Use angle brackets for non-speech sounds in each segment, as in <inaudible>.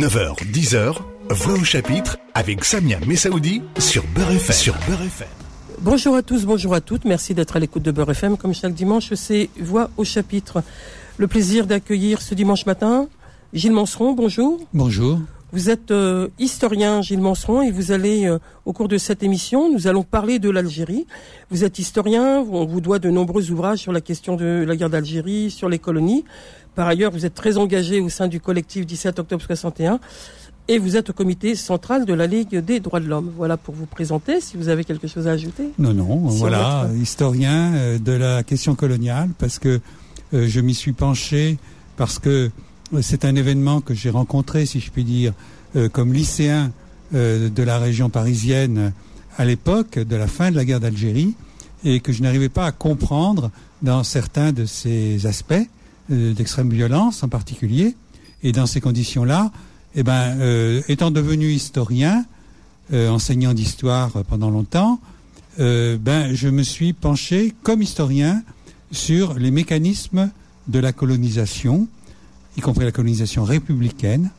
9h, 10h, Voix au chapitre avec Samia Messaoudi sur Beurre FM. Sur Beurre FM. Bonjour à tous, bonjour à toutes. Merci d'être à l'écoute de Beurre FM. Comme chaque dimanche, c'est Voix au chapitre. Le plaisir d'accueillir ce dimanche matin Gilles Manseron. Bonjour. Bonjour. Vous êtes euh, historien, Gilles Manseron, et vous allez, euh, au cours de cette émission, nous allons parler de l'Algérie. Vous êtes historien, on vous doit de nombreux ouvrages sur la question de la guerre d'Algérie, sur les colonies. Par ailleurs, vous êtes très engagé au sein du collectif 17 octobre 61 et vous êtes au comité central de la Ligue des droits de l'homme. Voilà pour vous présenter, si vous avez quelque chose à ajouter. Non, non, voilà, historien euh, de la question coloniale, parce que je m'y suis penché, parce que c'est un événement que j'ai rencontré, si je puis dire, euh, comme lycéen euh, de la région parisienne à l'époque de la fin de la guerre d'Algérie et que je n'arrivais pas à comprendre dans certains de ces aspects euh, d'extrême violence en particulier. Et dans ces conditions-là, eh ben, étant devenu historien, enseignant d'histoire pendant longtemps, ben, je me suis penché comme historien sur les mécanismes de la colonisation y compris la colonisation républicaine.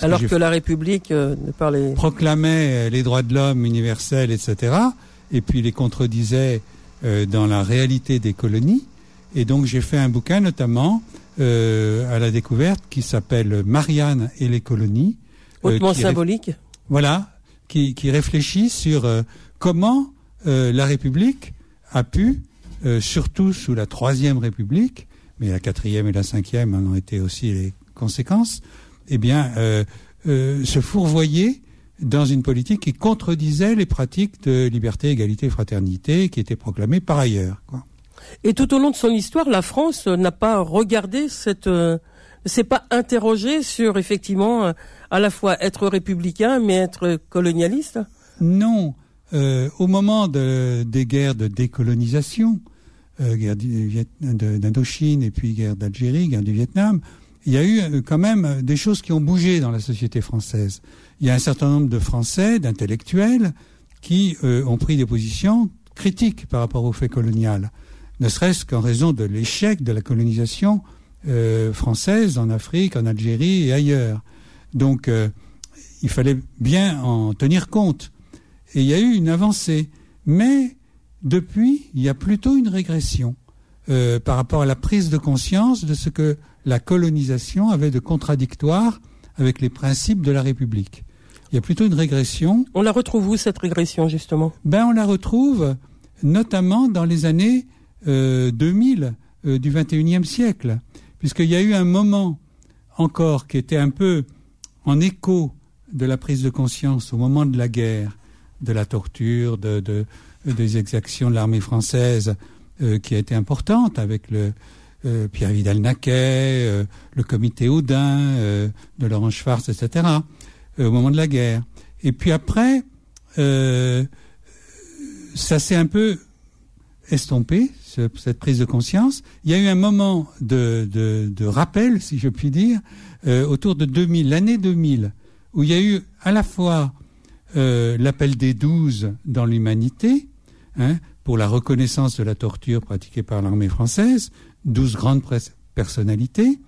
Alors que, la République euh, ne parlait... proclamait euh, les droits de l'homme universels, etc., et puis les contredisait euh, dans la réalité des colonies. Et donc j'ai fait un bouquin notamment à la découverte qui s'appelle Marianne et les colonies. Hautement symbolique. Voilà, qui, qui, réfléchit sur comment la République a pu, surtout sous la Troisième République, mais la quatrième et la cinquième en ont été aussi les conséquences, eh bien, euh, euh, se fourvoyer dans une politique qui contredisait les pratiques de liberté, égalité fraternité qui étaient proclamées par ailleurs. Et tout au long de son histoire, la France n'a pas regardé cette, euh, s'est pas interrogée sur effectivement à la fois être républicain mais être colonialiste? Non, au moment des guerres de décolonisation, euh, guerre d'Indochine et puis guerre d'Algérie, guerre du Vietnam, il y a eu euh, quand même euh, des choses qui ont bougé dans la société française. Il y a un certain nombre de Français, d'intellectuels, qui ont pris des positions critiques par rapport au fait colonial, ne serait-ce qu'en raison de l'échec de la colonisation française en Afrique, en Algérie et ailleurs. Donc, il fallait bien en tenir compte. Et il y a eu une avancée. Mais depuis, il y a plutôt une régression euh, par rapport à la prise de conscience de ce que la colonisation avait de contradictoire avec les principes de la République. Il y a plutôt une régression. On la retrouve où cette régression justement? Ben on la retrouve notamment dans les années 2000 euh, euh, du 21e siècle, puisqu'il y a eu un moment encore qui était un peu en écho de la prise de conscience au moment de la guerre, de la torture, de, des exactions de l'armée française euh, qui a été importante avec le euh, Pierre Vidal-Naquet, euh, le comité Audin de Laurent Schwartz, etc. au moment de la guerre. Et puis après, ça s'est un peu estompé, cette prise de conscience. Il y a eu un moment de rappel, si je puis dire, autour de 2000, l'année 2000, où il y a eu à la fois l'appel des douze dans l'humanité, Hein, pour la reconnaissance de la torture pratiquée par l'armée française, douze grandes personnalités.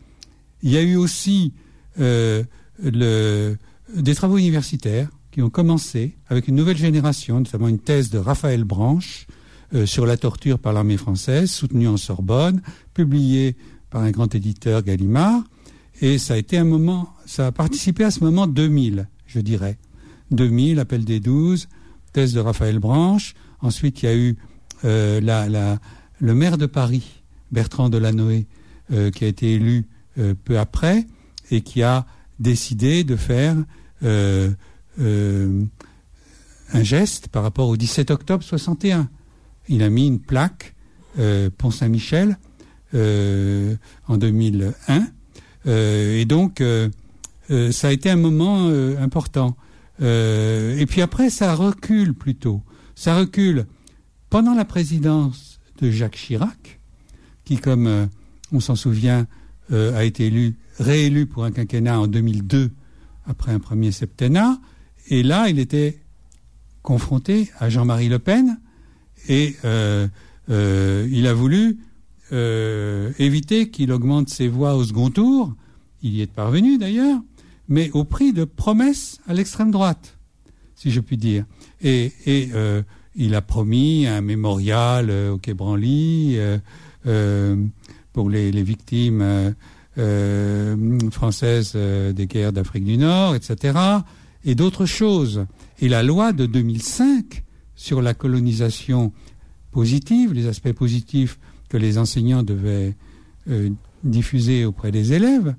Il y a eu aussi euh, des travaux universitaires qui ont commencé avec une nouvelle génération, notamment une thèse de Raphaël Branche euh, sur la torture par l'armée française, soutenue en Sorbonne, publiée par un grand éditeur Gallimard. Et ça a été un moment, ça a participé à ce moment 2000, je dirais. 2000, appel des douze, thèse de Raphaël Branche, Ensuite, il y a eu euh, la, le maire de Paris, Bertrand Delanoë, euh, qui a été élu euh, peu après et qui a décidé de faire un geste par rapport au 17 octobre 61. Il a mis une plaque Pont Saint-Michel en 2001 et donc ça a été un moment important. et puis après, ça recule plutôt. Ça recule pendant la présidence de Jacques Chirac, qui, comme euh, on s'en souvient, euh, a été élu, réélu pour un quinquennat en 2002 après un premier septennat. Et là, il était confronté à Jean-Marie Le Pen et euh, il a voulu éviter qu'il augmente ses voix au second tour. Il y est parvenu d'ailleurs, mais au prix de promesses à l'extrême droite, si je puis dire. Et, et euh, il a promis un mémorial euh, au Quai Branly euh, euh, pour les, les victimes euh, françaises des guerres d'Afrique du Nord, etc. Et d'autres choses. Et la loi de 2005 sur la colonisation positive, les aspects positifs que les enseignants devaient diffuser auprès des élèves,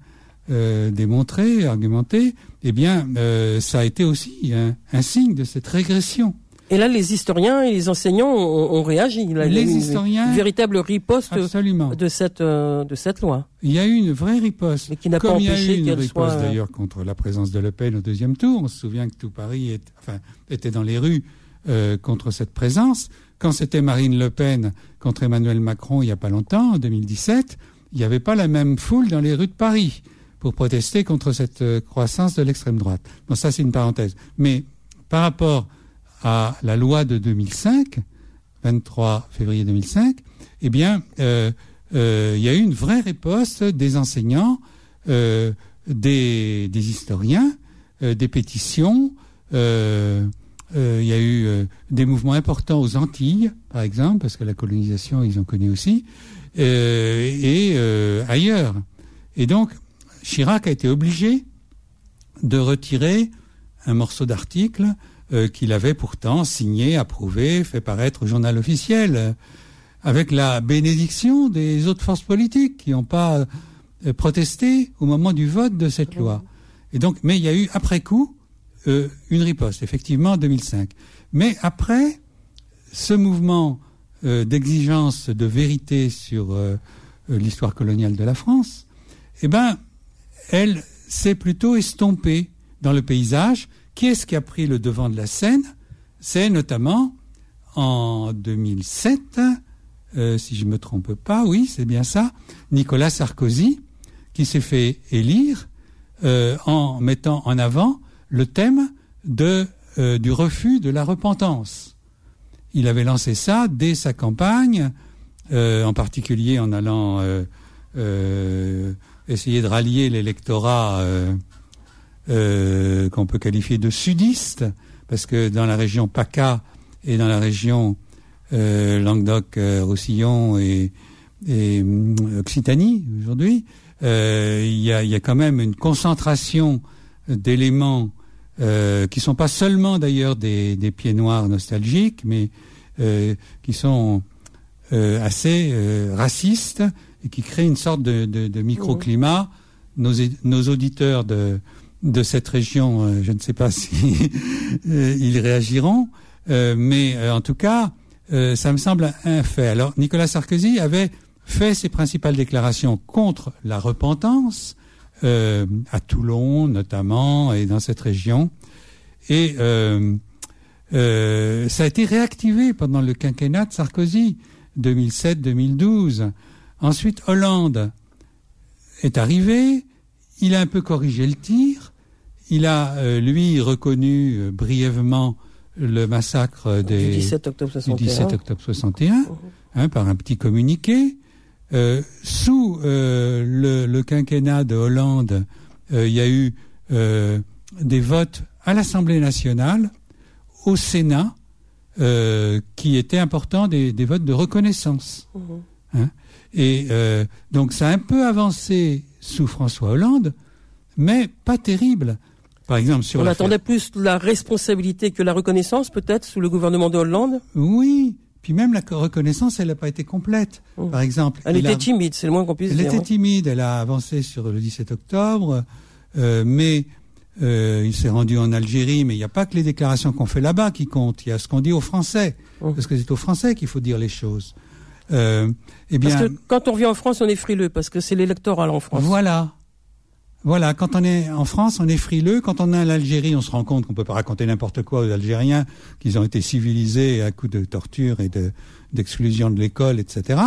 démontrer, argumenter, eh bien, euh, ça a été aussi un, un signe de cette régression. Et là, les historiens et les enseignants ont, ont réagi. Il y a Les une, historiens- une véritable riposte Absolument. de cette euh, de cette loi, Il y a eu une vraie riposte. mais qui n'a pas Comme il y a empêché eu une riposte soit. euh, d'ailleurs contre la présence de Le Pen au deuxième tour. On se souvient que tout Paris est- enfin, était dans les rues euh, contre cette présence. Quand c'était Marine Le Pen contre Emmanuel Macron il n'y a pas longtemps, en 2017, il n'y avait pas la même foule dans les rues de Paris pour protester contre cette euh, croissance de l'extrême droite. Bon, ça c'est une parenthèse. Mais par rapport à la loi de 2005, 23 février 2005, eh bien, euh, euh, il y a eu une vraie riposte des enseignants, euh, des, des historiens, euh, des pétitions. il y a eu des mouvements importants aux Antilles, par exemple, parce que la colonisation, ils ont connu aussi, et ailleurs. Et donc, Chirac a été obligé de retirer un morceau d'article euh, qu'il avait pourtant signé, approuvé, fait paraître au journal officiel, avec la bénédiction des autres forces politiques qui n'ont pas euh, protesté au moment du vote de cette loi. Et donc, mais il y a eu après coup euh, une riposte, effectivement, en 2005. Mais après, ce mouvement d'exigence de vérité sur l'histoire coloniale de la France, eh ben, elle s'est plutôt estompée dans le paysage. Qui est-ce qui a pris le devant de la scène? C'est notamment en 2007, euh, si je me trompe pas, oui, c'est bien ça, Nicolas Sarkozy, qui s'est fait élire euh, en mettant en avant le thème euh, du refus de la repentance. Il avait lancé ça dès sa campagne, en particulier en allant essayer de rallier l'électorat euh, euh, qu'on peut qualifier de sudiste, parce que dans la région PACA et dans la région euh, Languedoc-Roussillon et, Occitanie aujourd'hui, euh, il y, a, quand même une concentration d'éléments euh, qui sont pas seulement d'ailleurs des, pieds noirs nostalgiques, mais euh, qui sont euh, assez euh, racistes et qui créent une sorte de, de, de microclimat. Nos, é- nos auditeurs de, de cette région, euh, je ne sais pas <laughs> si euh, ils réagiront, euh, mais euh, en tout cas, euh, ça me semble un fait. Alors, Nicolas Sarkozy avait fait ses principales déclarations contre la repentance, euh, à Toulon notamment, et dans cette région. Et euh, euh, ça a été réactivé pendant le quinquennat de Sarkozy, 2007-2012. Ensuite, Hollande est arrivé, il a un peu corrigé le tir, il a, euh, lui, reconnu euh, brièvement le massacre des, du 17 octobre du 61. 17 octobre 61, hein, par un petit communiqué. Euh, sous le, le quinquennat de Hollande, il y a eu des votes à l'Assemblée nationale, au Sénat, qui étaient importants, des, des votes de reconnaissance. Mhm. Hein. Et euh, donc ça a un peu avancé sous François Hollande, mais pas terrible. Par exemple, sur On attendait plus la responsabilité que la reconnaissance, peut-être, sous le gouvernement de Hollande? Oui, puis même la reconnaissance, elle n'a pas été complète. Mhm. Par exemple, Elle était a- timide, c'est le moins qu'on puisse elle dire. était hein. timide, elle a avancé sur le 17 octobre, euh, mais euh, il s'est rendu en Algérie, mais il n'y a pas que les déclarations qu'on fait là-bas qui comptent, il y a ce qu'on dit aux Français, Mhm. parce que c'est aux Français qu'il faut dire les choses. Euh, eh bien, Parce que quand on revient en France, on est frileux, parce que c'est l'électoral en France. Voilà. Voilà, quand on est en France, on est frileux. Quand on est en Algérie, on se rend compte qu'on peut pas raconter n'importe quoi aux Algériens, qu'ils ont été civilisés à coups de torture et de d'exclusion de l'école, etc.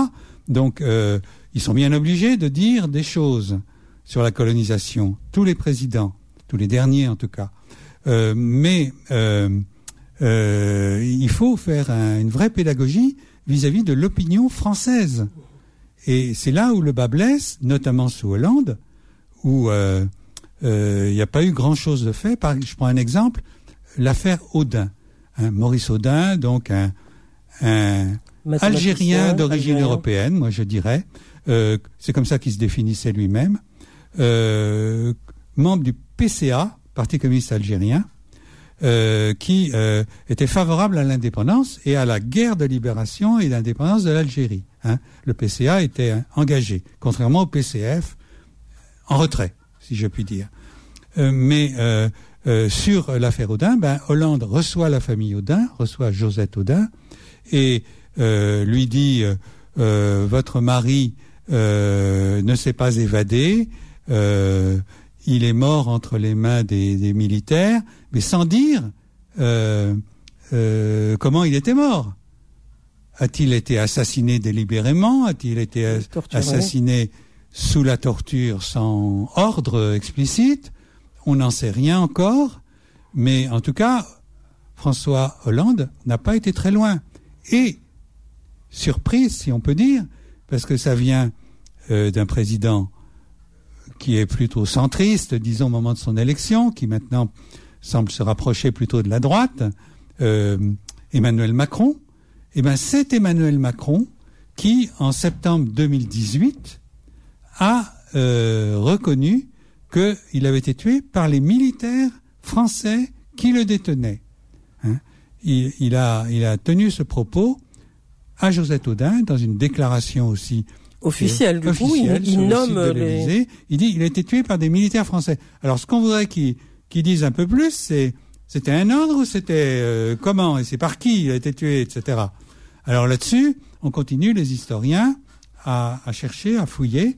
Donc, euh, ils sont bien obligés de dire des choses sur la colonisation. Tous les présidents, tous les derniers en tout cas. Euh, mais euh, il faut faire un- une vraie pédagogie vis-à-vis de l'opinion française. Et c'est là où le bas blesse, notamment sous Hollande, où euh, il n'y a pas eu grand-chose de fait. Par, je prends un exemple, l'affaire Audin. Hein, Maurice Audin, donc un, un Algérien d'origine européenne, moi je dirais. Euh, c'est comme ça qu'il se définissait lui-même. Euh, membre du PCA, Parti communiste algérien, euh, qui euh, était favorable à l'indépendance et à la guerre de libération et d'indépendance de l'Algérie. Hein. Le PCA était engagé, contrairement au PCF, en retrait, si je puis dire. Euh, mais sur l'affaire Audin, ben, Hollande reçoit la famille Audin, reçoit Josette Audin, et lui dit votre mari ne s'est pas évadé, il est mort entre les mains des, militaires, mais sans dire euh, euh, comment il était mort. A-t-il été assassiné délibérément? A-t-il été assassiné sous la torture sans ordre explicite? On n'en sait rien encore, mais en tout cas, François Hollande n'a pas été très loin. Et, surprise, si on peut dire, parce que ça vient euh, d'un président qui est plutôt centriste, disons, au moment de son élection, qui maintenant semble se rapprocher plutôt de la droite, euh, Emmanuel Macron, eh ben c'est Emmanuel Macron qui, en septembre 2018, a euh, reconnu qu'il avait été tué par les militaires français qui le détenaient. Hein. il, a, il a tenu ce propos à Josette Audin dans une déclaration aussi officiel. Du coup, il, nomme les... Il dit il a été tué par des militaires français. Alors, ce qu'on voudrait qu'il dise un peu plus, c'est c'était un ordre ou c'était euh, comment et c'est par qui il a été tué, etc. Alors là-dessus, on continue les historiens à, à chercher, à fouiller,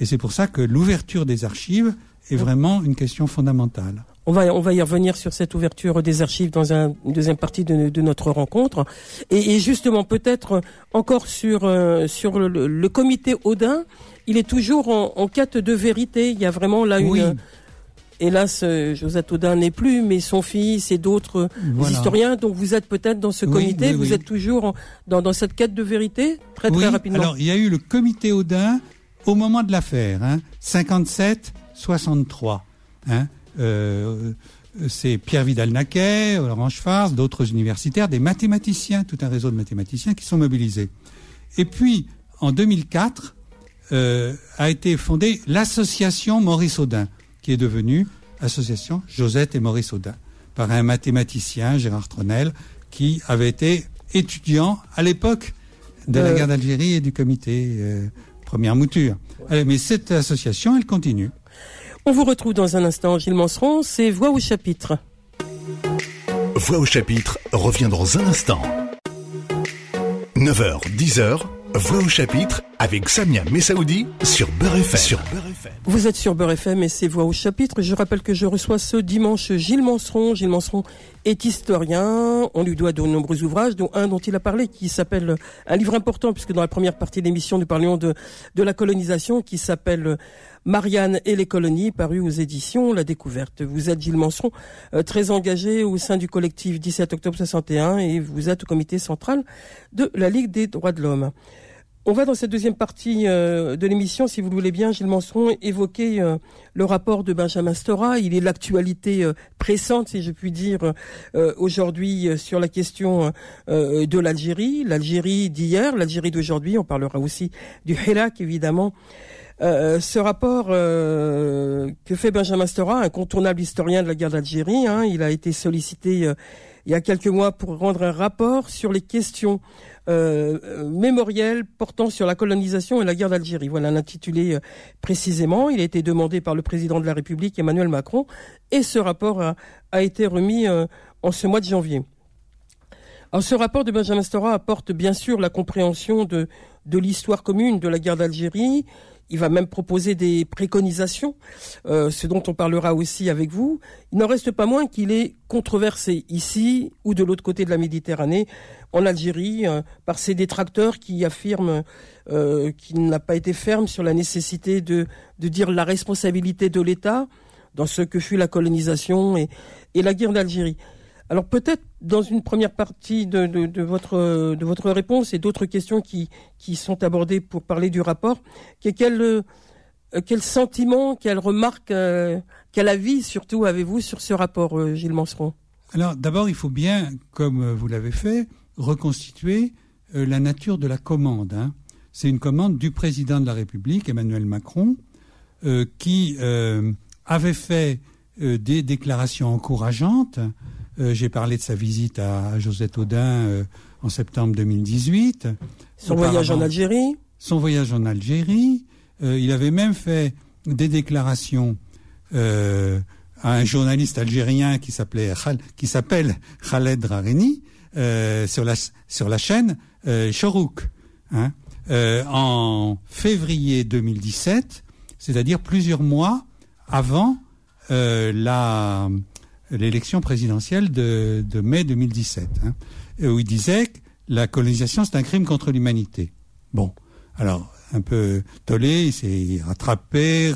et c'est pour ça que l'ouverture des archives est vraiment une question fondamentale. On va, on va y revenir sur cette ouverture des archives dans un, une deuxième partie de, de notre rencontre. Et, et justement, peut-être encore sur, euh, sur le, le, comité Odin, il est toujours en, en, quête de vérité. Il y a vraiment là une... Hélas, euh, Josette Audin n'est plus, mais son fils et d'autres historiens. Donc vous êtes peut-être dans ce comité, vous êtes toujours dans, dans, cette quête de vérité, très très rapidement. Alors il y a eu le comité Audin au moment de l'affaire, hein, 57-63. Hein, c'est Pierre Vidal-Naquet, Orange Farce, d'autres universitaires, des mathématiciens, tout un réseau de mathématiciens qui sont mobilisés. Et puis, en 2004, euh, a été fondée l'association Maurice Audin, qui est devenue association Josette et Maurice Audin, par un mathématicien, Gérard Tronel, qui avait été étudiant à l'époque de la euh. guerre d'Algérie et du comité euh, première mouture. mais cette association, elle continue. On vous retrouve dans un instant, Gilles Manseron, c'est Voix au chapitre. Voix au chapitre revient dans un instant. 9h, 10h, Voix au chapitre avec Samia Messaoudi sur Beurre FM. Vous êtes sur Beurre FM et c'est Voix au chapitre. Je rappelle que je reçois ce dimanche Gilles Manseron. Gilles Manseron est historien. On lui doit de nombreux ouvrages, dont un dont il a parlé qui s'appelle un livre important puisque dans la première partie de l'émission nous parlions de, de la colonisation qui s'appelle Marianne et les colonies, paru aux éditions La Découverte. Vous êtes Gilles Manseron, euh, très engagé au sein du collectif 17 octobre 61 et vous êtes au comité central de la Ligue des droits de l'homme. On va dans cette deuxième partie euh, de l'émission, si vous le voulez bien, Gilles Manseron, évoquer euh, le rapport de Benjamin Stora. Il est l'actualité pressante, si je puis dire, aujourd'hui sur la question de l'Algérie. L'Algérie d'hier, l'Algérie d'aujourd'hui. On parlera aussi du Hirak, évidemment. Ce rapport que fait Benjamin Stora, incontournable historien de la guerre d'Algérie, hein, il a été sollicité il y a quelques mois pour rendre un rapport sur les questions euh, mémorielles portant sur la colonisation et la guerre d'Algérie. Voilà l'intitulé euh, précisément. Il a été demandé par le président de la République, Emmanuel Macron, et ce rapport a, a été remis euh, en ce mois de janvier. Alors, ce rapport de Benjamin Stora apporte bien sûr la compréhension de, de l'histoire commune de la guerre d'Algérie, il va même proposer des préconisations, euh, ce dont on parlera aussi avec vous. Il n'en reste pas moins qu'il est controversé ici ou de l'autre côté de la Méditerranée, en Algérie, euh, par ces détracteurs qui affirment euh, qu'il n'a pas été ferme sur la nécessité de, de dire la responsabilité de l'État dans ce que fut la colonisation et, et la guerre d'Algérie. Alors peut-être dans une première partie de, votre, de votre réponse et d'autres questions qui, qui sont abordées pour parler du rapport, quelle, quel sentiment, quelle remarque, quel avis surtout avez-vous sur ce rapport, Gilles Manseron Alors d'abord, il faut bien, comme vous l'avez fait, reconstituer la nature de la commande. Hein. C'est une commande du président de la République, Emmanuel Macron, qui avait fait des déclarations encourageantes euh, j'ai parlé de sa visite à, Josette Audin euh, en septembre 2018. Son voyage en Algérie. Son voyage en Algérie. Euh, il avait même fait des déclarations à un journaliste algérien qui s'appelait qui s'appelle Khaled Rareni sur la sur la chaîne Chorouk hein, en février 2017, c'est-à-dire plusieurs mois avant la l'élection présidentielle de, mai 2017, hein, où il disait que la colonisation c'est un crime contre l'humanité. Bon, alors un peu tollé, il s'est rattrapé,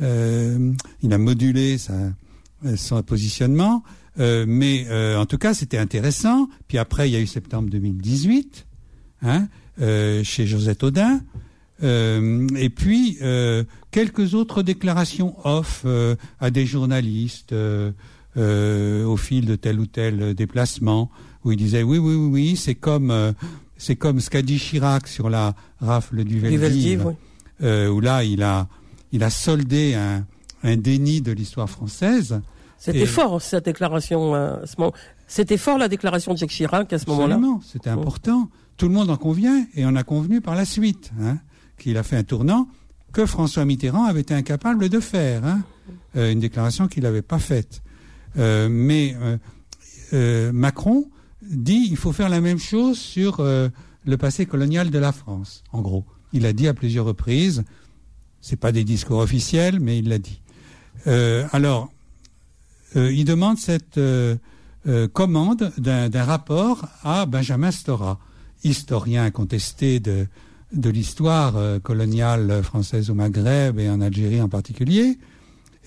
euh, il a modulé sa, son positionnement, euh, mais euh, en tout cas c'était intéressant. Puis après il y a eu septembre 2018, hein, chez Josette Audin. Euh, et puis euh, quelques autres déclarations off euh, à des journalistes au fil de tel ou tel déplacement où il disait oui oui oui, oui c'est comme c'est comme ce qu'a dit Chirac sur la rafle du Veldiv, où là il a il a soldé un, un déni de l'histoire française. C'était fort cette déclaration. À ce moment. C'était fort la déclaration de Jacques Chirac à ce moment-là. C'était important. Tout le monde en convient et on a convenu par la suite. Hein qu'il a fait un tournant que François Mitterrand avait été incapable de faire, hein. euh, une déclaration qu'il n'avait pas faite. Euh, mais euh, Macron dit il faut faire la même chose sur le passé colonial de la France, en gros. Il a dit à plusieurs reprises, c'est pas des discours officiels, mais il l'a dit. alors, il demande cette commande d'un rapport à Benjamin Stora, historien contesté de, de l'histoire euh, coloniale française au Maghreb et en Algérie en particulier.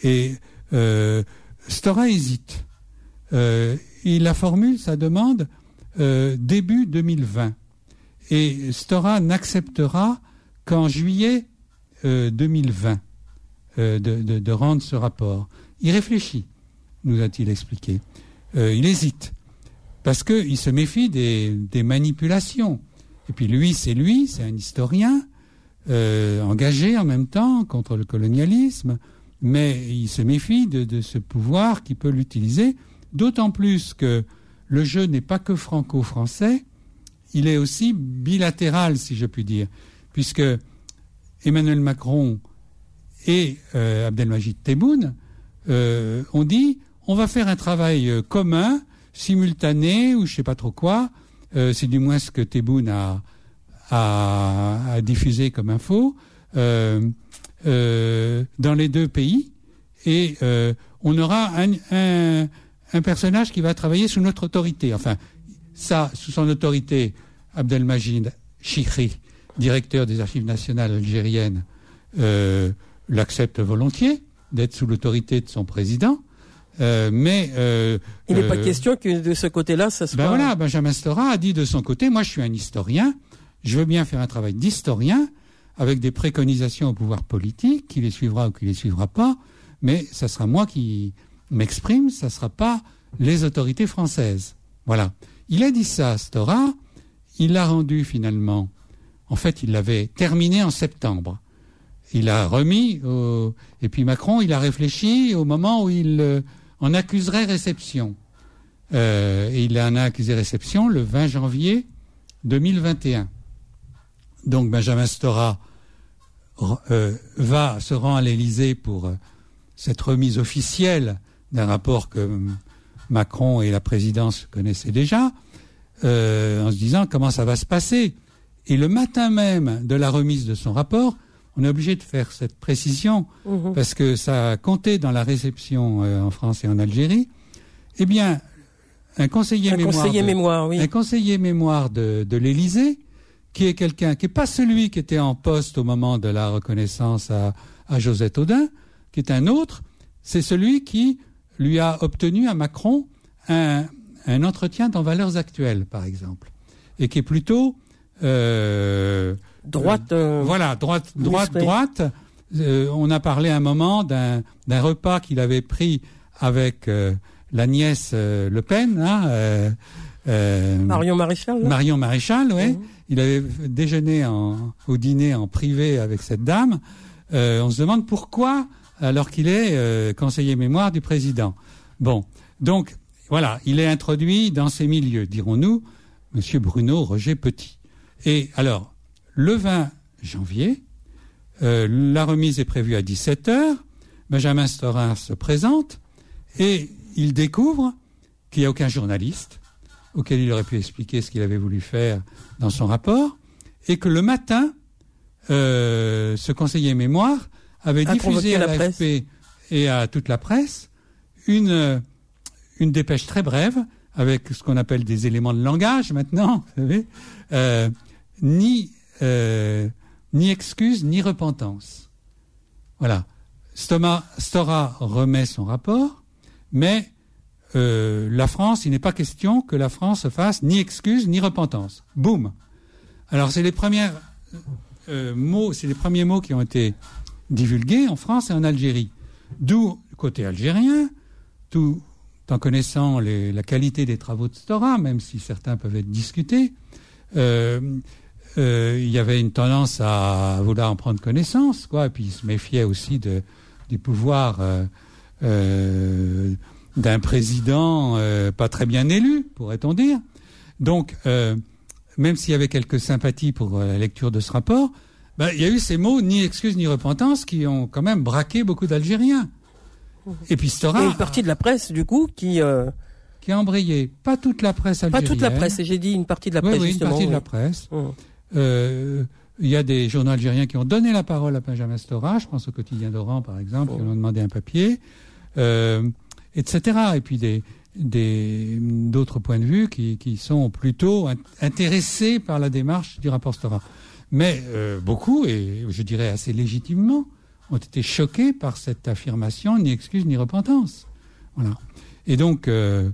Et euh, Stora hésite. Euh, il a formule sa demande début 2020. Et Stora n'acceptera qu'en juillet 2020 de, de, rendre ce rapport. Il réfléchit, nous a-t-il expliqué. il hésite, parce qu'il se méfie des, des manipulations et puis lui, c'est lui, c'est un historien euh, engagé en même temps contre le colonialisme, mais il se méfie de, ce pouvoir qui peut l'utiliser, d'autant plus que le jeu n'est pas que franco-français, il est aussi bilatéral, si je puis dire, puisque Emmanuel Macron et euh, Abdelmajid Tebboune euh, ont dit on va faire un travail commun, simultané, ou je sais pas trop quoi, euh, c'est du moins ce que Tebboune a, diffusé comme info, euh, euh, dans les deux pays. Et on aura un, un, personnage qui va travailler sous notre autorité. Enfin, ça, sous son autorité, Abdelmajid Chikri, directeur des archives nationales algériennes, l'accepte volontiers d'être sous l'autorité de son président. Euh, mais euh, il n'est pas euh, question que de ce côté-là, ça soit. Ben voilà, Benjamin Stora a dit de son côté, moi je suis un historien, je veux bien faire un travail d'historien avec des préconisations au pouvoir politique, qui les suivra ou qui les suivra pas, mais ça sera moi qui m'exprime, ça sera pas les autorités françaises. Voilà. Il a dit ça, Stora, il l'a rendu finalement. En fait, il l'avait terminé en septembre. Il a remis, et puis Macron, il a réfléchi au moment où il on accuserait réception. Euh, il en a accusé réception le 20 janvier 2021. Donc Benjamin Stora euh, va se rend à l'Élysée pour euh, cette remise officielle d'un rapport que Macron et la présidence connaissaient déjà, en se disant comment ça va se passer. Et le matin même de la remise de son rapport, on est obligé de faire cette précision mhm. parce que ça a compté dans la réception euh, en France et en Algérie. Eh bien, un conseiller mémoire, conseiller mémoire, oui. un conseiller mémoire de, de l'Élysée, qui est quelqu'un qui n'est pas celui qui était en poste au moment de la reconnaissance à, à Josette Audin, qui est un autre, c'est celui qui lui a obtenu à Macron un, un entretien dans Valeurs Actuelles, par exemple, et qui est plutôt droite. Euh, voilà, droite, droite, droite, on a parlé un moment d'un repas qu'il avait pris avec la nièce Le Pen, hein, Marion Maréchal. Marion Maréchal, oui. Mhm. Il avait déjeuné au dîner en privé avec cette dame. on se demande pourquoi, alors qu'il est conseiller mémoire du président. Bon, donc voilà, il est introduit dans ces milieux, dirons-nous, Monsieur Bruno Roger Petit. Et alors, le 20 janvier, euh, la remise est prévue à 17h, Benjamin Storin se présente et il découvre qu'il n'y a aucun journaliste auquel il aurait pu expliquer ce qu'il avait voulu faire dans son rapport, et que le matin, euh, ce conseiller mémoire avait diffusé à l'AFP et à toute la presse une une dépêche très brève avec ce qu'on appelle des éléments de langage maintenant, vous savez, euh, ni euh, ni excuse ni repentance. Voilà. Stora remet son rapport, mais euh, la France, il n'est pas question que la France fasse ni excuse ni repentance. Boum. Alors c'est les premiers mots, c'est les premiers mots qui ont été divulgués en France et en Algérie. D'où côté algérien, tout en connaissant la qualité des travaux de Stora, même si certains peuvent être discutés, euh, euh, il y avait une tendance à vouloir en prendre connaissance, quoi, et puis il se méfiait aussi de, du pouvoir euh, d'un président pas très bien élu, pourrait-on dire. Donc, même s'il y avait quelques sympathies pour la lecture de ce rapport, ben, il y a eu ces mots ni excuse ni repentance qui ont quand même braqué beaucoup d'Algériens. Et puis Stora. une partie de la presse, du coup, qui. Euh, qui a embrayé. Pas toute la presse algérienne. Pas toute la presse, j'ai dit une partie de la presse, oui, justement. une partie de la presse. Euh, il y a des journaux algériens qui ont donné la parole à Benjamin Stora, je pense au quotidien d'Oran par exemple, qui ont demandé un papier, euh, etc. Et puis des d'autres points de vue qui, sont plutôt intéressés par la démarche du rapport Stora. Mais beaucoup, et je dirais assez légitimement, ont été choqués par cette affirmation, ni excuse ni repentance. Voilà. Et donc, euh,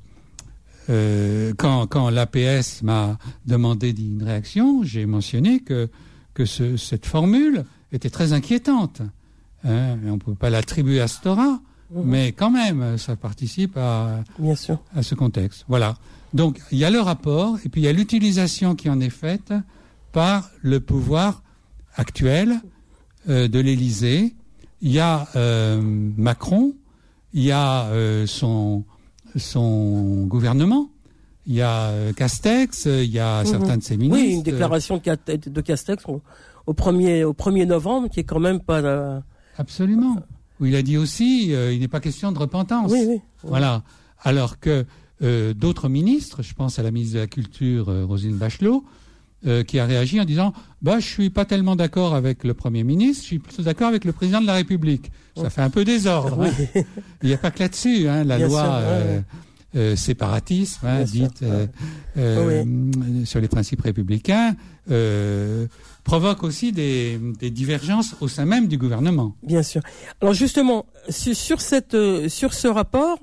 euh, quand, quand l'APS m'a demandé une réaction, j'ai mentionné que, que ce, cette formule était très inquiétante. Hein, on ne peut pas l'attribuer à Stora, mhm. mais quand même, ça participe à, Bien sûr. à ce contexte. Voilà. Donc, il y a le rapport, et puis il y a l'utilisation qui en est faite par le pouvoir actuel euh, de l'Élysée il y a euh, Macron, il y a euh, son, son gouvernement, il y a euh, Castex, il y a mhm. certains de ses ministres. Oui, une déclaration de Castex au, 1er, au 1er novembre qui est quand même pas... Absolument. Où il a dit aussi, il n'est pas question de repentance. Oui, oui. Voilà. Alors que d'autres ministres, je pense à la ministre de la Culture, Rosine Bachelot, euh, qui a réagi en disant bah je suis pas tellement d'accord avec le premier ministre, je suis plutôt d'accord avec le président de la République. Ça fait un peu désordre. Hein. <laughs> Il n'y a pas que là-dessus. Hein, la loi euh, euh, séparatisme, hein, dite sur les principes républicains, provoque aussi des, des, divergences au sein même du gouvernement. Bien sûr. Alors justement sur cette sur ce rapport.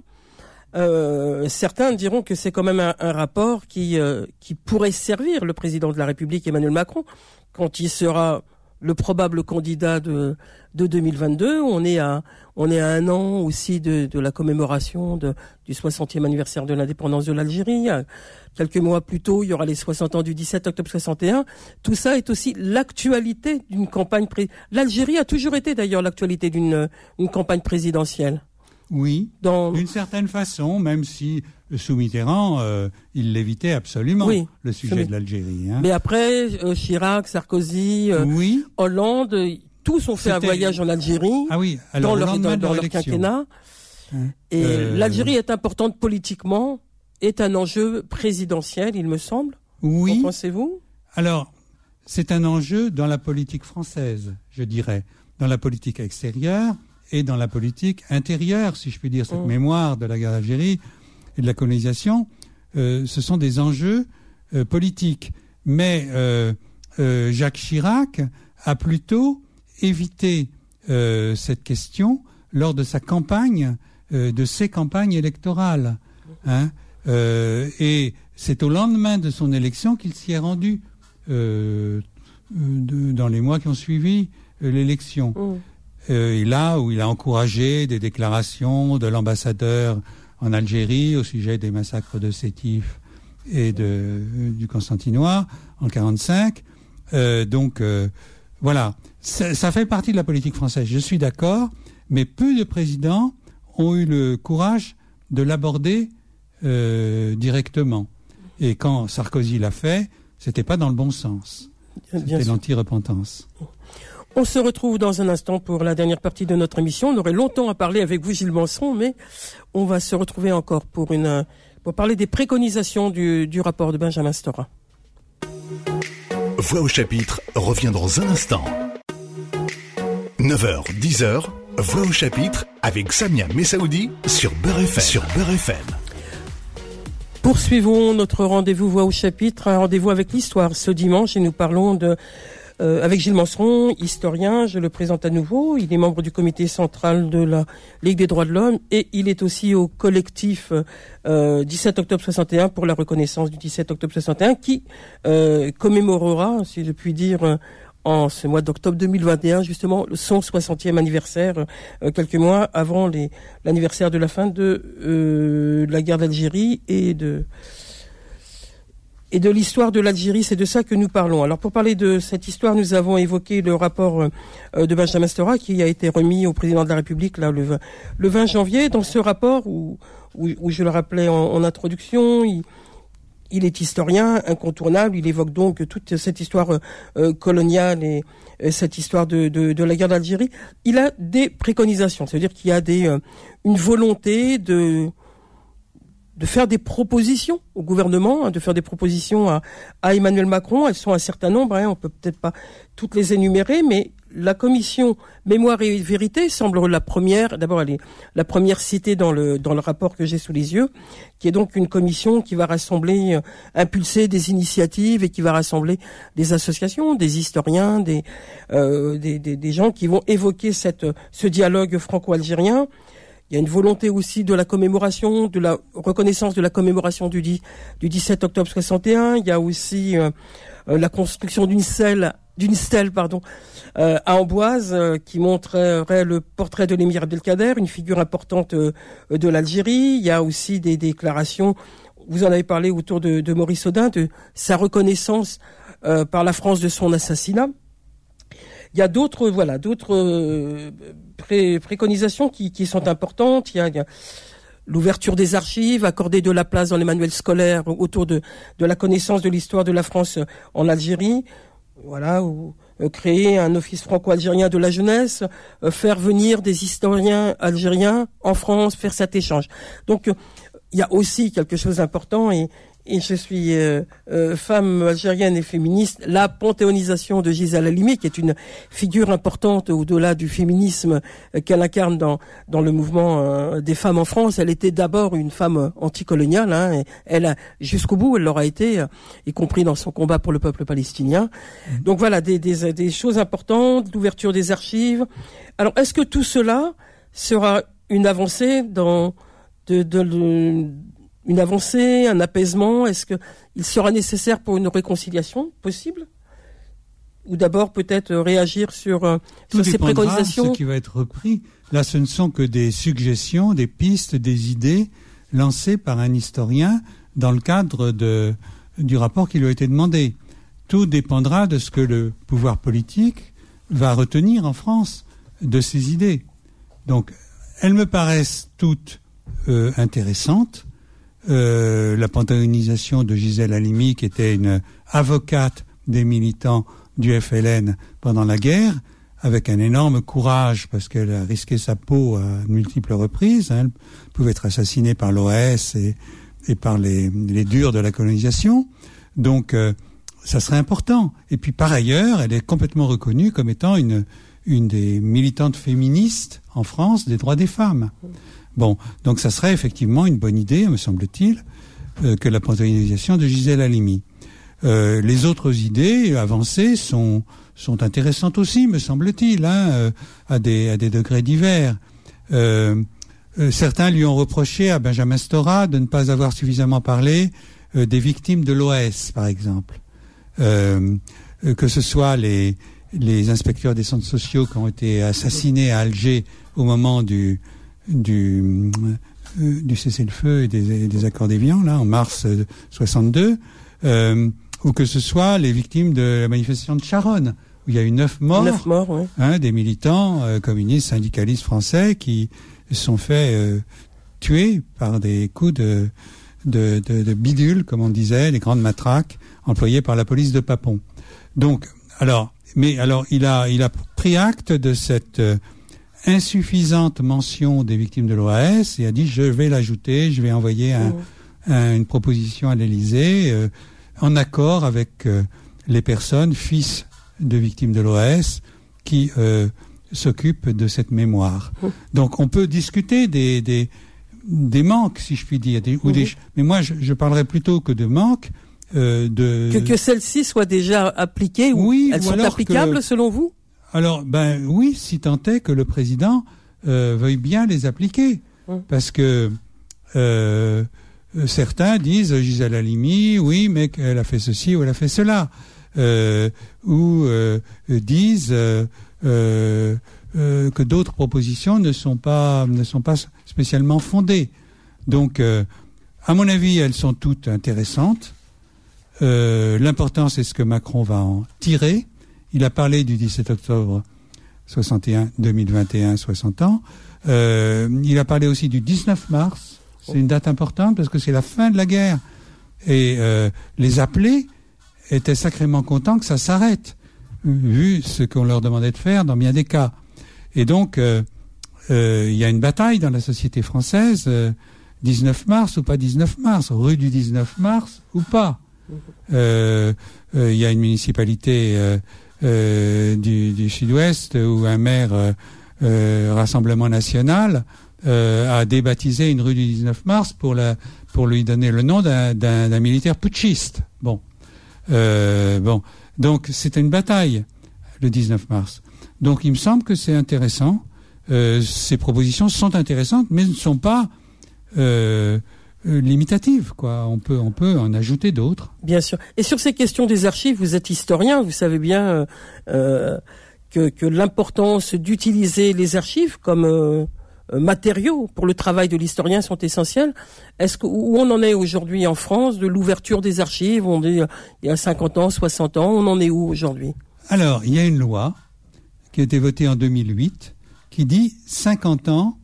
Euh, certains diront que c'est quand même un, rapport qui, euh, qui pourrait servir le président de la République Emmanuel Macron quand il sera le probable candidat de, de 2022. On est à on est à un an aussi de, de la commémoration de, du 60e anniversaire de l'indépendance de l'Algérie. Quelques mois plus tôt, il y aura les 60 ans du 17 octobre 61. Tout ça est aussi l'actualité d'une campagne. L'Algérie a toujours été d'ailleurs l'actualité d'une une campagne présidentielle. Oui, d'une certaine façon, même si sous Mitterrand, euh, il l'évitait absolument, le sujet de l'Algérie. Hein. Mais après, euh, Chirac, Sarkozy, euh, Hollande, tous ont fait un voyage en Algérie ah oui, dans, leur, dans, leur quinquennat. Hein. Et l'Algérie est importante politiquement, est un enjeu présidentiel, il me semble. Oui. Qu'en pensez-vous? Alors, c'est un enjeu dans la politique française, je dirais, dans la politique extérieure et dans la politique intérieure, si je puis dire, cette mm. mémoire de la guerre d'Algérie et de la colonisation, euh, ce sont des enjeux euh, politiques. Mais euh, Jacques Chirac a plutôt évité cette question lors de sa campagne, de ses campagnes électorales. Hein. et c'est au lendemain de son élection qu'il s'y est rendu dans les mois qui ont suivi l'élection. Mm. Et là où il a encouragé des déclarations de l'ambassadeur en Algérie au sujet des massacres de Sétif et de, du Constantinois en 45. donc voilà, ça, ça, fait partie de la politique française, je suis d'accord, mais peu de présidents ont eu le courage de l'aborder euh, directement. Et quand Sarkozy l'a fait, c'était pas dans le bon sens. C'était l'anti-repentance. On se retrouve dans un instant pour la dernière partie de notre émission. On aurait longtemps à parler avec vous, Gilles Manson, mais on va se retrouver encore pour une pour parler des préconisations du, du rapport de Benjamin Stora. Voix au chapitre revient dans un instant. 9h, 10h, Voix au chapitre avec Samia Messaoudi sur Beurre FM. Sur Beurre FM. Poursuivons notre rendez-vous Voix au chapitre, un rendez-vous avec l'histoire ce dimanche et nous parlons de euh, avec Gilles Manseron, historien, je le présente à nouveau. Il est membre du comité central de la Ligue des droits de l'homme et il est aussi au collectif euh, 17 octobre 61 pour la reconnaissance du 17 octobre 61 qui euh, commémorera, si je puis dire, en ce mois d'octobre 2021, justement, le 160e anniversaire, euh, quelques mois avant l'anniversaire de la fin de, euh, de la guerre d'Algérie et de et de l'histoire de l'Algérie, c'est de ça que nous parlons. Alors pour parler de cette histoire, nous avons évoqué le rapport euh, de Benjamin Stora qui a été remis au président de la République là le 20, le 20 janvier. Dans ce rapport, où, je le rappelais en, introduction, il, est historien incontournable. Il évoque donc toute cette histoire euh, coloniale et, cette histoire de, de, de la guerre d'Algérie. Il a des préconisations, c'est-à-dire qu'il y a des, euh, une volonté de de faire des propositions au gouvernement, hein, de faire des propositions à, Emmanuel Macron. Elles sont un certain nombre, hein, on peut peut-être pas toutes les énumérer, mais la commission Mémoire et Vérité semble la première. D'abord, elle est la première citée dans le dans le rapport que j'ai sous les yeux, qui est donc une commission qui va rassembler, euh, impulser des initiatives et qui va rassembler des associations, des historiens, des euh, des, des, gens qui vont évoquer cette ce dialogue franco-algérien. Il y a une volonté aussi de la commémoration, de la reconnaissance de la commémoration du, du 17 octobre 61. Il y a aussi euh, euh, la construction d'une stèle, d'une stèle pardon, euh, à Amboise qui montrerait le portrait de l'émir Abdelkader, une figure importante de l'Algérie. Il y a aussi des déclarations. Vous en avez parlé autour de, de Maurice Audin, de sa reconnaissance par la France de son assassinat. Il y a d'autres, voilà, d'autres euh, préconisations qui, qui, sont importantes. Il y a, l'ouverture des archives, accorder de la place dans les manuels scolaires autour de, de la connaissance de l'histoire de la France en Algérie. Voilà, ou euh, créer un office franco-algérien de la jeunesse, euh, faire venir des historiens algériens en France, faire cet échange. Donc, il y a aussi quelque chose d'important et, et je suis euh, euh, femme algérienne et féministe, la panthéonisation de Gisèle Halimi, qui est une figure importante au-delà du féminisme euh, qu'elle incarne dans, dans le mouvement des femmes en France. Elle était d'abord une femme anticoloniale, hein, et elle, jusqu'au bout, elle l'aura été, y compris dans son combat pour le peuple palestinien. Mmh. Donc voilà, des, des, des choses importantes, l'ouverture des archives. Alors, est-ce que tout cela sera une avancée dans de, de, de une avancée, un apaisement? Est-ce qu'il sera nécessaire pour une réconciliation? Possible? Ou d'abord peut-être réagir sur, euh, Tout ces préconisations? ce qui va être repris. Là, ce ne sont que des suggestions, des pistes, des idées lancées par un historien dans le cadre de, du rapport qui lui a été demandé. Tout dépendra de ce que le pouvoir politique va retenir en France de ces idées. Donc, elles me paraissent toutes euh, intéressantes euh, la panthéonisation de Gisèle Halimi, qui était une avocate des militants du FLN pendant la guerre, avec un énorme courage, parce qu'elle a risqué sa peau à multiples reprises. Hein. Elle pouvait être assassinée par l'OS et, par les, les, durs de la colonisation. Donc, euh, ça serait important. Et puis, par ailleurs, elle est complètement reconnue comme étant une, une des militantes féministes en France des droits des femmes. Bon, donc ça serait effectivement une bonne idée, me semble-t-il, euh, que la panthéonisation de Gisèle Halimi. Euh, les autres idées avancées sont, intéressantes aussi, me semble-t-il, hein, euh, à, des, degrés divers. Certains lui ont reproché à Benjamin Stora de ne pas avoir suffisamment parlé des victimes de l'OS, par exemple. que ce soit les inspecteurs des centres sociaux qui ont été assassinés à Alger au moment du du, euh, du cessez-le-feu et des, des accords d'Évian, là, en mars 62, euh, ou que ce soit les victimes de la manifestation de Charonne, où il y a eu neuf morts, Neuf morts, ouais. hein, des militants euh, communistes, syndicalistes français qui se sont fait euh, tuer par des coups de, de, de, de bidule, comme on disait, les grandes matraques employées par la police de Papon. Donc, alors, mais alors, il a, il a pris acte de cette euh, insuffisante mention des victimes de l'OAS et a dit je vais l'ajouter, je vais envoyer un, un- une proposition à l'Élysée euh, en accord avec euh, les personnes fils de victimes de l'OAS qui euh, s'occupent de cette mémoire. Donc on peut discuter des, des, des manques, si je puis dire, des, ou des, mais moi je, je parlerais plutôt que de manques. euh, de Que, que celles-ci soient déjà appliquées ou Oui, elles ou sont applicables que- selon vous? Alors, ben oui, si tant est que le président euh, veuille bien les appliquer. Parce que euh, certains disent Gisèle Halimi, oui, mais qu'elle a fait ceci ou elle a fait cela. Euh, ou euh, disent euh, euh, euh, que d'autres propositions ne sont pas ne sont pas spécialement fondées. Donc, euh, à mon avis, elles sont toutes intéressantes. Euh, L'important, c'est ce que Macron va en tirer. Il a parlé du 17 octobre 61, 2021, 60 ans. Euh, il a parlé aussi du 19 mars. C'est une date importante parce que c'est la fin de la guerre. Et euh, les appelés étaient sacrément contents que ça s'arrête, vu ce qu'on leur demandait de faire dans bien des cas. Et donc, euh, il y a une bataille dans la société française, euh, 19 mars ou pas 19 mars, rue du 19 mars ou pas. Euh, euh, Il y a une municipalité du, du sud-ouest où un maire euh, euh, Rassemblement national euh, a débaptisé une rue du 19 mars pour, la, pour lui donner le nom d'un- militaire putschiste. Bon. Euh, bon. Donc c'était une bataille le 19 mars. Donc il me semble que c'est intéressant. Euh, ces propositions sont intéressantes, mais ne sont pas euh, euh, limitatives. Quoi. On peut, on peut en ajouter d'autres. Bien sûr. Et sur ces questions des archives, vous êtes historien, vous savez bien euh, euh, que, que l'importance d'utiliser les archives comme euh, matériaux pour le travail de l'historien sont essentiels. Est-ce que où on en est aujourd'hui en France de l'ouverture des archives? On dit il y a 50 ans, 60 ans, on en est où aujourd'hui? Alors, il y a une loi qui a été votée en 2008 qui dit 50 ans,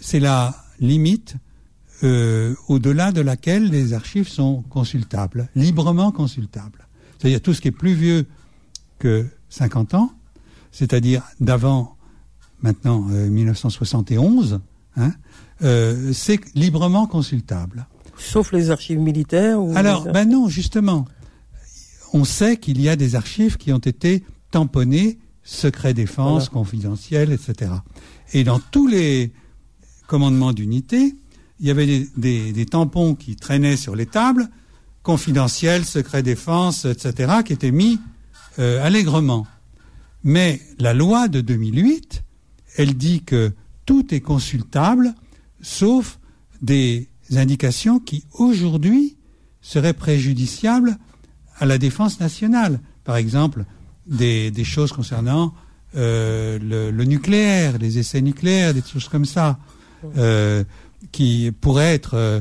c'est la limite euh, au-delà de laquelle les archives sont consultables, librement consultables. C'est-à-dire tout ce qui est plus vieux que 50 ans, c'est-à-dire d'avant maintenant euh, 1971, hein, euh, c'est librement consultable. Sauf les archives militaires ou Alors, ben non, justement, on sait qu'il y a des archives qui ont été tamponnées secret défense, Voilà. confidentiel, etc. Et dans tous les commandements d'unité, il y avait des, tampons qui traînaient sur les tables, confidentiel, secret défense, etc., qui étaient mis euh, allègrement. Mais la loi de 2008, elle dit que tout est consultable, sauf des indications qui aujourd'hui seraient préjudiciables à la défense nationale. Par exemple, des, choses concernant euh, le, le nucléaire, les essais nucléaires, des choses comme ça, euh, qui pourraient être euh,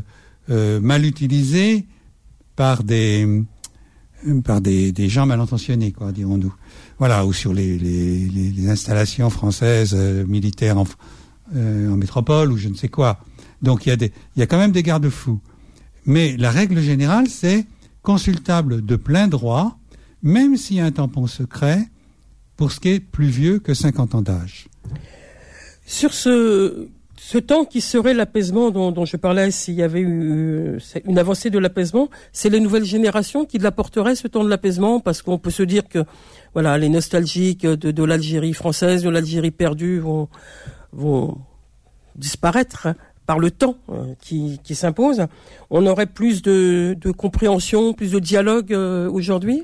euh, mal utilisées par des par des, des gens mal intentionnés, quoi, dirons-nous. Voilà, ou sur les, les- les installations françaises euh, militaires en, euh, en métropole ou je ne sais quoi. Donc il y a des, il y a quand même des garde-fous. Mais la règle générale, c'est consultable de plein droit, même s'il y a un tampon secret, pour ce qui est plus vieux que 50 ans d'âge. Sur ce, ce temps qui serait l'apaisement dont, je parlais, s'il y avait eu euh, une avancée de l'apaisement, c'est les nouvelles générations qui l'apporteraient ce temps de l'apaisement, parce qu'on peut se dire que voilà, les nostalgiques de, l'Algérie française, de l'Algérie perdue vont, disparaître par le temps euh, qui, qui s'impose. On aurait plus de, de compréhension, plus de dialogue euh, aujourd'hui,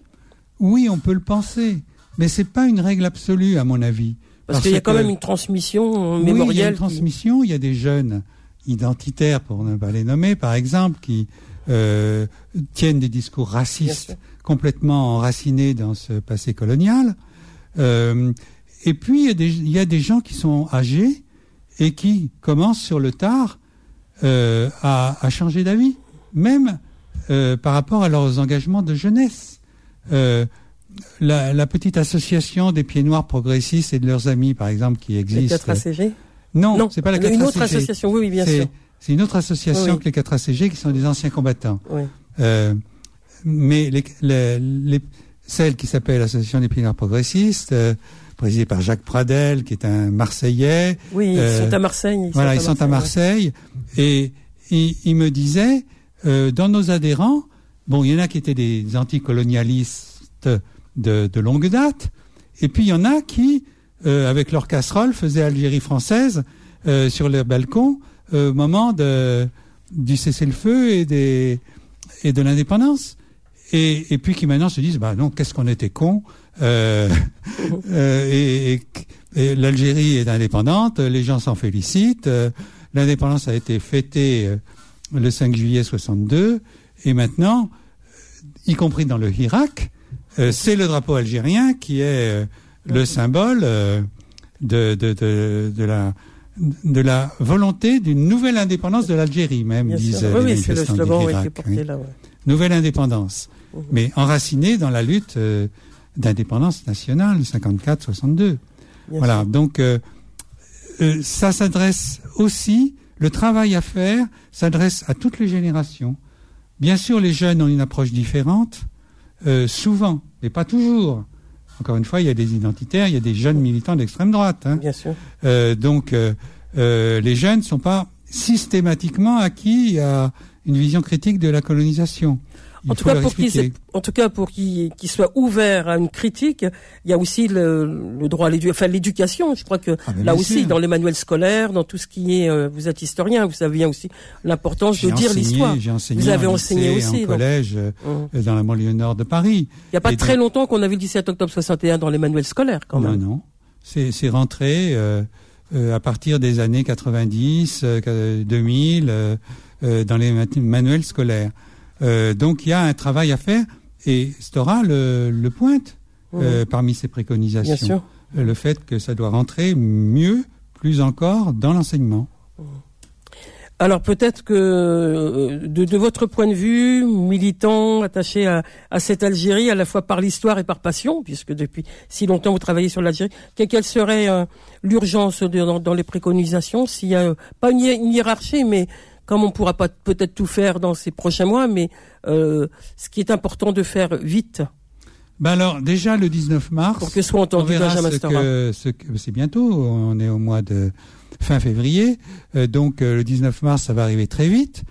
Oui, on peut le penser, mais c'est pas une règle absolue, à mon avis. Parce, qu'il y a quand même une transmission euh, Oui, il y a mémorielle. une transmission. Il y a des jeunes identitaires, pour ne pas les nommer, par exemple, qui euh, tiennent des discours racistes complètement enracinés dans ce passé colonial. Euh, et puis, il y, a des, il y, a des, gens qui sont âgés et qui commencent sur le tard euh, à, à, changer d'avis, même euh, par rapport à leurs engagements de jeunesse. La, la, petite association des pieds noirs progressistes et de leurs amis, par exemple, qui existe. Les 4 ACG Non, non c'est pas la 4 Une autre association, oui, oui bien sûr. C'est une autre association oui, que les 4 ACG qui sont des anciens combattants. Oui. Euh, mais les, les, les, celle qui s'appelle l'Association des pieds noirs progressistes, euh, présidée par Jacques Pradel, qui est un Marseillais. Oui, ils euh, sont à Marseille. Ils voilà, sont ils sont à Marseille. Et il, il, me disait, dans nos adhérents, bon, il y en a qui étaient des anticolonialistes de, de longue date, et puis il y en a qui, euh, avec leur casserole, faisaient Algérie française euh, sur le balcon au moment de, du cessez-le-feu et, des, et de l'indépendance. Et, et, puis qui maintenant se disent, bah non, qu'est-ce qu'on était cons euh, <laughs> euh, et, et, et l'Algérie est indépendante, les gens s'en félicitent. Euh, L'indépendance a été fêtée euh, le 5 juillet 62 et maintenant, y compris dans le Irak, euh, c'est le drapeau algérien qui est le symbole de, de, de, de, la de la volonté d'une nouvelle indépendance de l'Algérie, même, Bien disent oui, oui, c'est le slogan qui porté oui. là. Ouais. Nouvelle indépendance, mmh. mais enracinée dans la lutte euh, d'indépendance nationale 54-62. Voilà, sûr. donc euh, euh, ça s'adresse aussi, le travail à faire s'adresse à toutes les générations. Bien sûr, les jeunes ont une approche différente, euh, souvent, mais pas toujours. Encore une fois, il y a des identitaires, il y a des jeunes militants d'extrême droite. Hein. Bien sûr. Euh, donc, les jeunes ne sont pas systématiquement acquis à une vision critique de la colonisation. En tout, cas, pour qu en tout cas, pour qu'ils qu soient ouverts à une critique, il y a aussi le, le droit à l'éducation. Enfin, l'éducation, je crois que ah, là aussi, sûr. dans les manuels scolaires, dans tout ce qui est... Euh, vous êtes historien, vous savez bien aussi l'importance de dire l'histoire. Vous avez enseigné aussi. En collège, donc. euh, dans la banlieue nord de Paris. Il n'y a pas Et très donc... longtemps qu'on avait le 17 octobre 61 dans les manuels scolaires, quand même. Non, non. C'est rentré euh, à partir des années 90, 2000, dans les manuels scolaires. Euh, donc il y a un travail à faire et Stora le, le pointe mmh. euh, parmi ses préconisations. Euh, le fait que ça doit rentrer mieux, plus encore, dans l'enseignement. Mmh. Alors peut-être que euh, de, de, votre point de vue, militant, attaché à, à cette Algérie, à la fois par l'histoire et par passion, puisque depuis si longtemps vous travaillez sur l'Algérie, quelle serait euh, l'urgence dans, dans, les préconisations S'il y a pas une, une hiérarchie, mais comme on ne pourra pas peut-être tout faire dans ces prochains mois, mais euh, ce qui est important de faire vite. Ben alors déjà le 19 mars, pour que soit entendu on verra ce que, ce que c'est bientôt, on est au mois de fin février, euh, donc euh, le 19 mars ça va arriver très vite.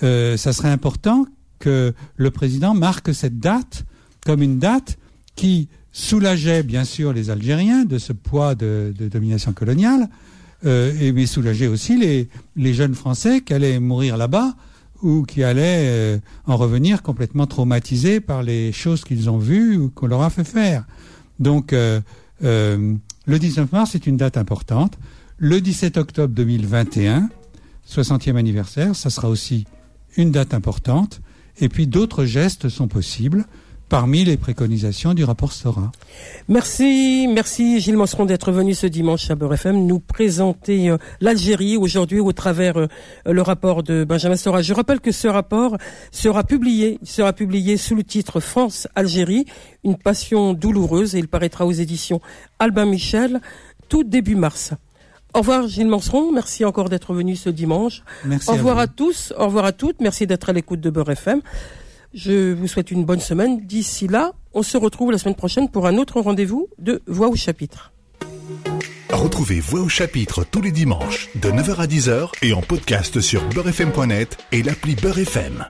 Ça serait important que le président marque cette date comme une date qui soulageait bien sûr les Algériens de ce poids de, de domination coloniale, euh, et mais soulager aussi les, les jeunes Français qui allaient mourir là-bas ou qui allaient euh, en revenir complètement traumatisés par les choses qu'ils ont vues ou qu'on leur a fait faire. Donc euh, euh, le 19 mars est une date importante. Le 17 octobre 2021, 60e anniversaire, ça sera aussi une date importante. Et puis d'autres gestes sont possibles parmi les préconisations du rapport Sora. Merci, merci Gilles Mosseron d'être venu ce dimanche à Beurre FM nous présenter euh, l'Algérie aujourd'hui au travers euh, le rapport de Benjamin Sora. Je rappelle que ce rapport sera publié, sera publié sous le titre France-Algérie, une passion douloureuse et il paraîtra aux éditions Albin Michel tout début mars. Au revoir Gilles Manseron, merci encore d'être venu ce dimanche. Merci au revoir à, à, tous, au revoir à toutes, merci d'être à l'écoute de Beurre FM. Je vous souhaite une bonne semaine. D'ici là, on se retrouve la semaine prochaine pour un autre rendez-vous de Voix au chapitre. Retrouvez Voix au chapitre tous les dimanches de 9h à 10h et en podcast sur beurrefm.net et l'appli Beurre FM.